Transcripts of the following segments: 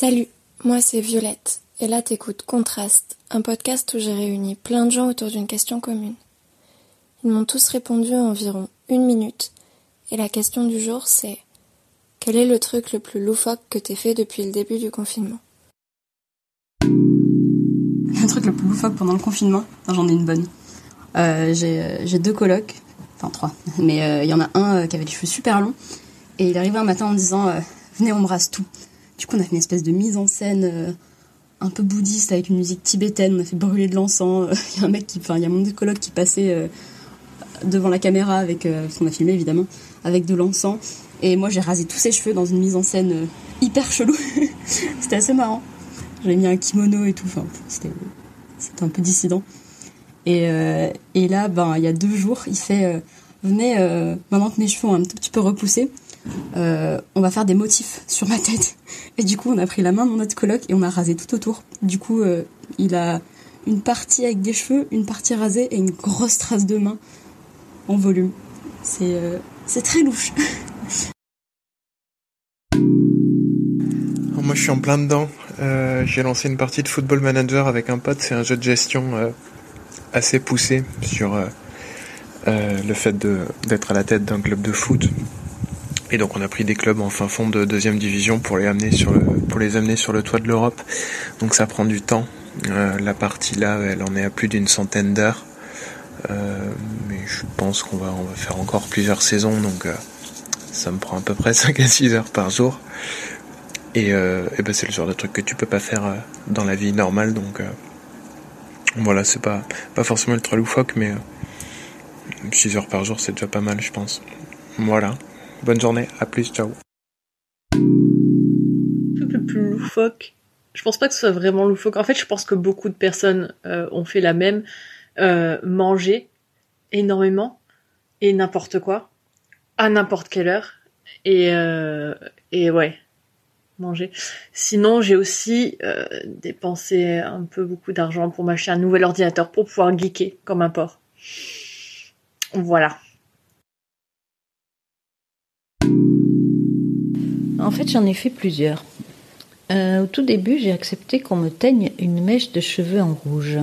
Salut, moi c'est Violette, et là t'écoutes Contraste, un podcast où j'ai réuni plein de gens autour d'une question commune. Ils m'ont tous répondu en environ une minute, et la question du jour c'est quel est le truc le plus loufoque que t'aies fait depuis le début du confinement? Le truc le plus loufoque pendant le confinement, j'en ai une bonne. Euh, j'ai deux colocs, enfin trois, mais euh, il y en a un euh, qui avait les cheveux super longs, et il arrivé un matin en disant Venez, on brasse tout. Du coup, on a fait une espèce de mise en scène un peu bouddhiste avec une musique tibétaine. On a fait brûler de l'encens. Il y a un mec qui, enfin, il y a mon coloc qui passait devant la caméra avec, parce qu'on a filmé évidemment, avec de l'encens. Et moi, j'ai rasé tous ses cheveux dans une mise en scène hyper chelou. c'était assez marrant. J'avais mis un kimono et tout. Enfin, c'était, un peu dissident. Et, euh, là, ben, il y a deux jours, il fait euh, Venez, euh, maintenant que mes cheveux ont un tout petit peu repoussé, on va faire des motifs sur ma tête. Et du coup, on a pris la main de mon autre coloc et on a rasé tout autour. Du coup, il a une partie avec des cheveux, une partie rasée et une grosse trace de main en volume. C'est c'est très louche. Moi, je suis en plein dedans. J'ai lancé une partie de Football Manager avec un pote. C'est un jeu de gestion assez poussé sur euh, euh, le fait d'être à la tête d'un club de foot. Et donc on a pris des clubs en fin fond de deuxième division pour les amener sur le pour les amener sur le toit de l'Europe. Donc ça prend du temps. Euh, la partie là, elle en est à plus d'une centaine d'heures. mais je pense qu'on va on va faire encore plusieurs saisons, donc ça me prend à peu près 5 à 6 heures par jour. Et, et ben c'est le genre de truc que tu peux pas faire dans la vie normale, donc voilà, c'est pas, pas forcément ultra loufoque, mais 6 euh, heures par jour, c'est déjà pas mal, je pense. Voilà. Bonne journée, à plus, ciao. Le plus loufoque, je pense pas que ce soit vraiment loufoque. En fait, je pense que beaucoup de personnes euh, ont fait la même. Euh, manger énormément et n'importe quoi à n'importe quelle heure et et ouais manger. Sinon, j'ai aussi euh, dépensé un peu beaucoup d'argent pour m'acheter un nouvel ordinateur pour pouvoir geeker comme un porc. Voilà. En fait, j'en ai fait plusieurs. Euh, au tout début, j'ai accepté qu'on me teigne une mèche de cheveux en rouge.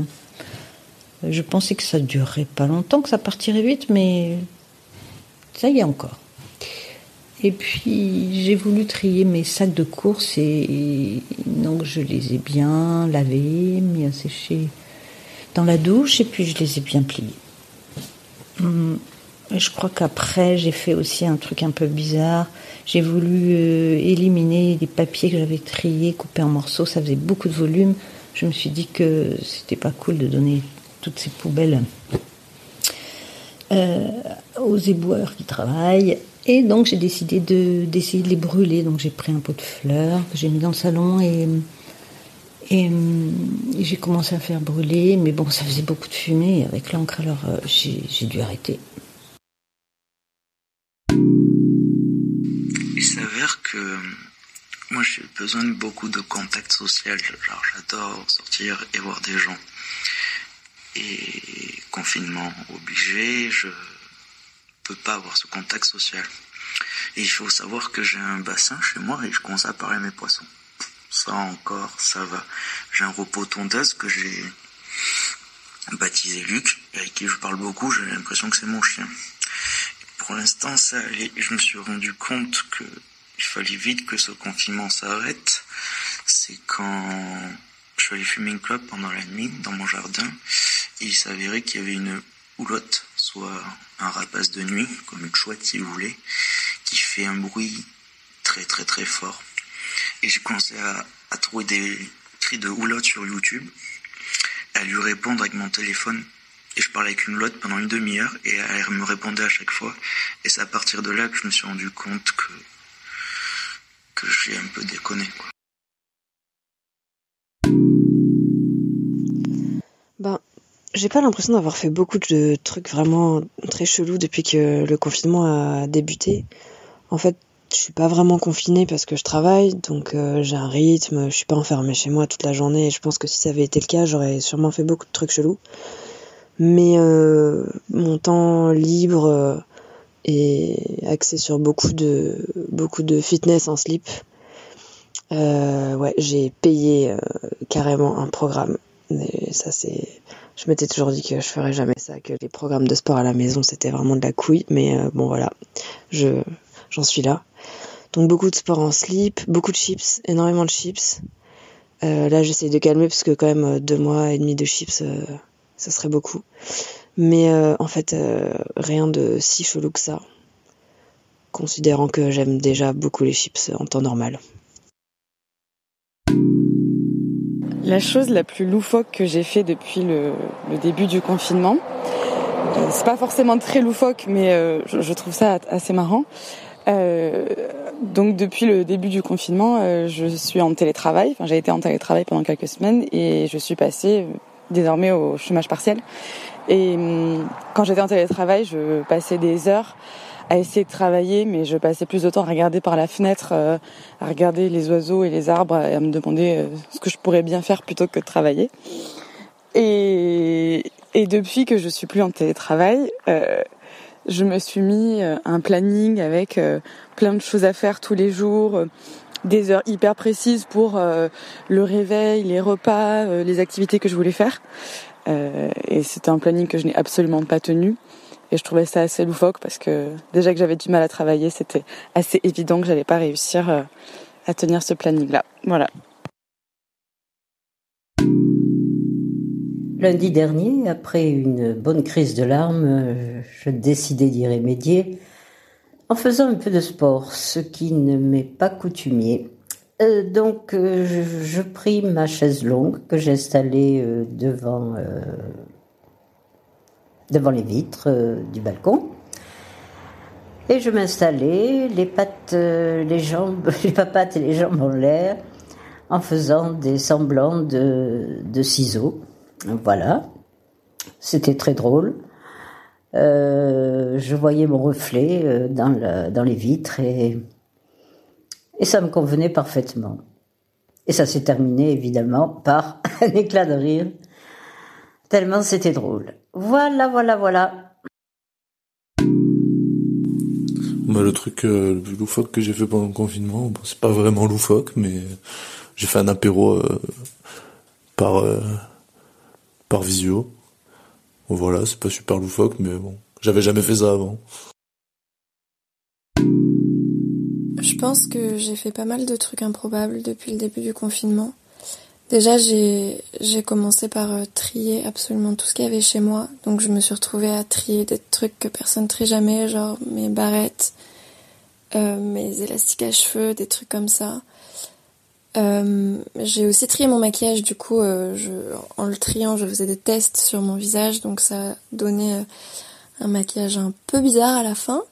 Je pensais que ça durerait pas longtemps, que ça partirait vite, mais ça y est encore. Et puis j'ai voulu trier mes sacs de course et donc je les ai bien lavés, mis à sécher dans la douche et puis je les ai bien pliés. Hum, je crois qu'après j'ai fait aussi un truc un peu bizarre. J'ai voulu euh, éliminer les papiers que j'avais triés, coupés en morceaux. Ça faisait beaucoup de volume. Je me suis dit que c'était pas cool de donner toutes ces poubelles euh, aux éboueurs qui travaillent et donc j'ai décidé de d'essayer de les brûler. Donc j'ai pris un pot de fleurs que j'ai mis dans le salon et et, j'ai commencé à faire brûler. Mais bon, ça faisait beaucoup de fumée avec l'encre, alors euh, j'ai dû arrêter. Que moi j'ai besoin de beaucoup de contact social. Genre j'adore sortir et voir des gens. Et confinement obligé, je peux pas avoir ce contact social. Et il faut savoir que j'ai un bassin chez moi et je commence à parler mes poissons. Ça encore, ça va. J'ai un repos tondeuse que j'ai baptisé Luc, avec qui je parle beaucoup, j'ai l'impression que c'est mon chien. pour l'instant, ça allait. Je me suis rendu compte que fallait vite que ce confinement s'arrête. C'est quand je suis allé fumer une clope pendant la nuit dans mon jardin. Et il s'avérait qu'il y avait une houlotte soit un rapace de nuit, comme une chouette si vous voulez, qui fait un bruit très très très fort. Et j'ai commencé à, trouver des cris de houlotte sur YouTube, à lui répondre avec mon téléphone. Et je parlais avec une houlotte pendant une demi-heure et elle me répondait à chaque fois. Et c'est à partir de là que je me suis rendu compte que j'ai un peu déconné. Ben, j'ai pas l'impression d'avoir fait beaucoup de trucs vraiment très chelous depuis que le confinement a débuté. En fait, je suis pas vraiment confinée parce que je travaille, donc euh, j'ai un rythme, je suis pas enfermée chez moi toute la journée. Et je pense que si ça avait été le cas, j'aurais sûrement fait beaucoup de trucs chelous. Mais euh, mon temps libre est axé sur beaucoup de beaucoup de fitness en slip. Euh, ouais, j'ai payé euh, carrément un programme. Ça, c'est. Je m'étais toujours dit que je ferais jamais ça, que les programmes de sport à la maison, c'était vraiment de la couille. Mais euh, bon, voilà, je j'en suis là. Donc beaucoup de sport en slip, beaucoup de chips, énormément de chips. Là, j'essaye de calmer parce que quand même deux mois et demi de chips, ça serait beaucoup. Mais euh, en fait, euh, rien de si chelou que ça, considérant que j'aime déjà beaucoup les chips en temps normal. La chose la plus loufoque que j'ai fait depuis le, début du confinement, euh, c'est pas forcément très loufoque, mais je, trouve ça assez marrant. Donc depuis le début du confinement, je suis en télétravail. Enfin, j'ai été en télétravail pendant quelques semaines et je suis passée désormais au chômage partiel. Et hum, quand j'étais en télétravail, je passais des heures à essayer de travailler, mais je passais plus de temps à regarder par la fenêtre, euh, à regarder les oiseaux et les arbres et à me demander euh, ce que je pourrais bien faire plutôt que de travailler. Et, depuis que je suis plus en télétravail, euh, je me suis mis un planning avec plein de choses à faire tous les jours, des heures hyper précises pour euh, le réveil, les repas, euh, les activités que je voulais faire. Euh, et c'était un planning que je n'ai absolument pas tenu. Et je trouvais ça assez loufoque parce que déjà que j'avais du mal à travailler, c'était assez évident que j'allais pas réussir à tenir ce planning-là. Voilà. Lundi dernier, après une bonne crise de larmes, je décidai d'y remédier en faisant un peu de sport, ce qui ne m'est pas coutumier. Euh, donc, euh, je, pris ma chaise longue que j'ai installée euh, devant, les vitres du balcon. Et je m'installais, les pattes, les jambes, les papates et les jambes en l'air, en faisant des semblants de ciseaux. Voilà. C'était très drôle. Euh, je voyais mon reflet euh, dans, le- dans les vitres et, ça me convenait parfaitement. Et ça s'est terminé évidemment par un éclat de rire, tellement c'était drôle. Voilà, voilà, voilà. Bah, le truc euh, le loufoque que j'ai fait pendant le confinement, bon, c'est pas vraiment loufoque, mais j'ai fait un apéro par visio. Voilà, c'est pas super loufoque, mais bon, j'avais jamais fait ça avant. Je pense que j'ai fait pas mal de trucs improbables depuis le début du confinement. Déjà, j'ai commencé par euh, trier absolument tout ce qu'il y avait chez moi. Donc, je me suis retrouvée à trier des trucs que personne trie jamais, genre mes barrettes, euh, mes élastiques à cheveux, des trucs comme ça. Euh, j'ai aussi trié mon maquillage, du coup, euh, en le triant, je faisais des tests sur mon visage, donc ça donnait euh, un maquillage un peu bizarre à la fin.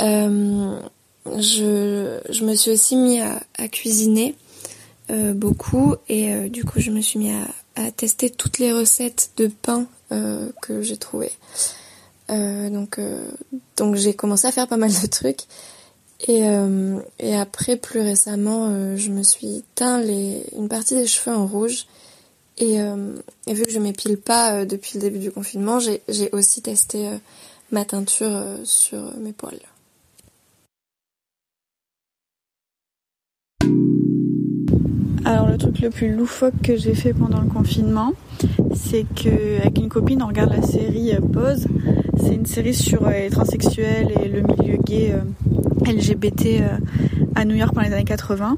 Je, me suis aussi mis à, cuisiner beaucoup et du coup je me suis mis à, tester toutes les recettes de pain que j'ai trouvées. Donc j'ai commencé à faire pas mal de trucs et, euh, et après plus récemment euh, je me suis teint une partie des cheveux en rouge et, euh, vu que je m'épile pas depuis le début du confinement j'ai aussi testé ma teinture sur mes poils. Alors le truc le plus loufoque que j'ai fait pendant le confinement, c'est que avec une copine on regarde la série Pause. C'est une série sur les transsexuels et le milieu gay LGBT euh, à New York pendant les années 80.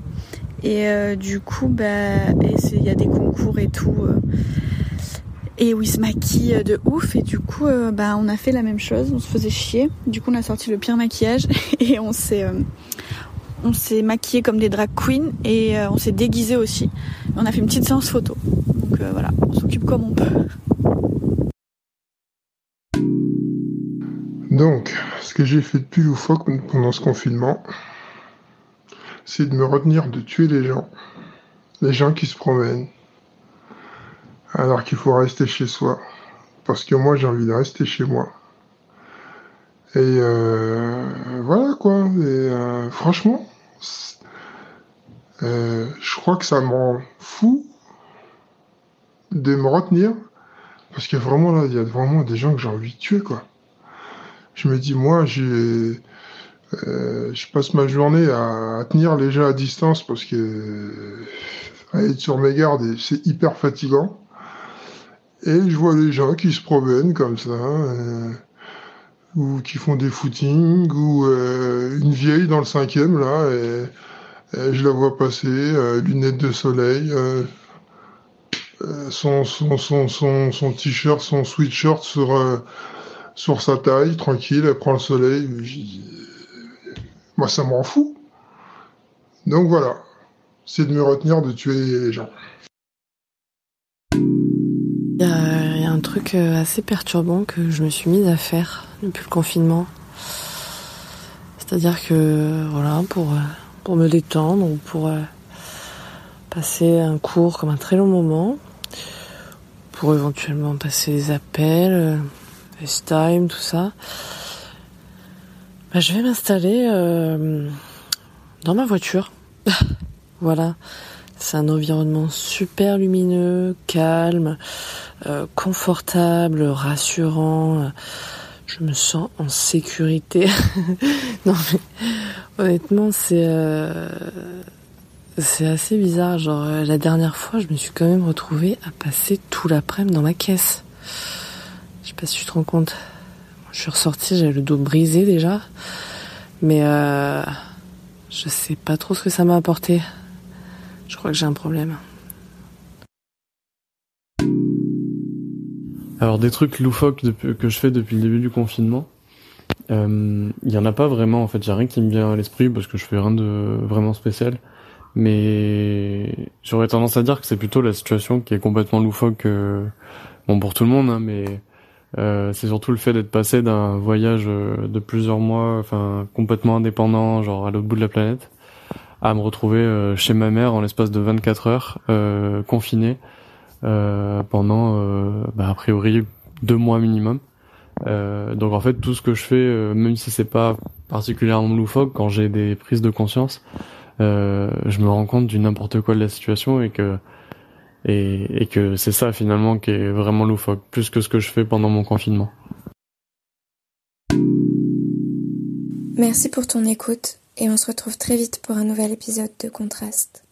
Et euh, du coup, bah, il y a des concours et tout. euh, et où ils se maquillent de ouf. Et du coup, bah, on a fait la même chose. On se faisait chier. Du coup, on a sorti le pire maquillage et on s'est on maquillé comme des drag queens et on s'est déguisé aussi. On a fait une petite séance photo. Donc voilà, on s'occupe comme on peut. Donc, ce que j'ai fait de plus loufoque pendant ce confinement, c'est de me retenir de tuer les gens. Les gens qui se promènent. Alors qu'il faut rester chez soi. Parce que moi, j'ai envie de rester chez moi. Et euh, voilà quoi. Et euh, franchement, euh, je crois que ça me rend fou de me retenir. Parce que vraiment là, il y a vraiment des gens que j'ai envie de tuer quoi. Je me dis, moi, j'ai Euh, je passe ma journée à, tenir les gens à distance parce que à être sur mes gardes, c'est hyper fatigant. Et je vois les gens qui se promènent comme ça, euh, ou qui font des footings, ou euh, une vieille dans le cinquième là, et, je la vois passer, euh, lunettes de soleil, son son son, son t-shirt, son sweatshirt sur sur sa taille, tranquille, elle prend le soleil. Moi, ça m'en fout. Donc voilà, c'est de me retenir de tuer les gens. Il y, a, un truc euh, assez perturbant que je me suis mise à faire depuis le confinement. C'est-à-dire que, voilà, pour, euh, pour me détendre ou pour euh, passer un cours comme un très long moment, pour éventuellement passer des appels, FaceTime, tout ça, bah, je vais m'installer dans ma voiture. voilà. C'est un environnement super lumineux, calme, euh, confortable, rassurant. Je me sens en sécurité. non mais honnêtement c'est euh, c'est assez bizarre. Genre euh, la dernière fois je me suis quand même retrouvée à passer tout l'après-midi dans ma caisse. Si tu te rends compte. Je suis ressortie, j'avais le dos brisé déjà. Mais euh, je sais pas trop ce que ça m'a apporté. Je crois que j'ai un problème. Alors des trucs loufoques que je fais depuis le début du confinement, il euh, y en a pas vraiment en fait. Y a rien qui me vient à l'esprit parce que je fais rien de vraiment spécial. Mais j'aurais tendance à dire que c'est plutôt la situation qui est complètement loufoque. Euh, bon pour tout le monde, hein, mais euh, c'est surtout le fait d'être passé d'un voyage de plusieurs mois, enfin complètement indépendant, genre à l'autre bout de la planète, à me retrouver euh, chez ma mère en l'espace de 24 heures, euh, confiné euh, pendant, bah, a priori, deux mois minimum. donc en fait, tout ce que je fais, même si c'est pas particulièrement loufoque, quand j'ai des prises de conscience, je me rends compte du n'importe quoi de la situation et que et, et que c'est ça finalement qui est vraiment loufoque, plus que ce que je fais pendant mon confinement. Merci pour ton écoute et on se retrouve très vite pour un nouvel épisode de Contraste.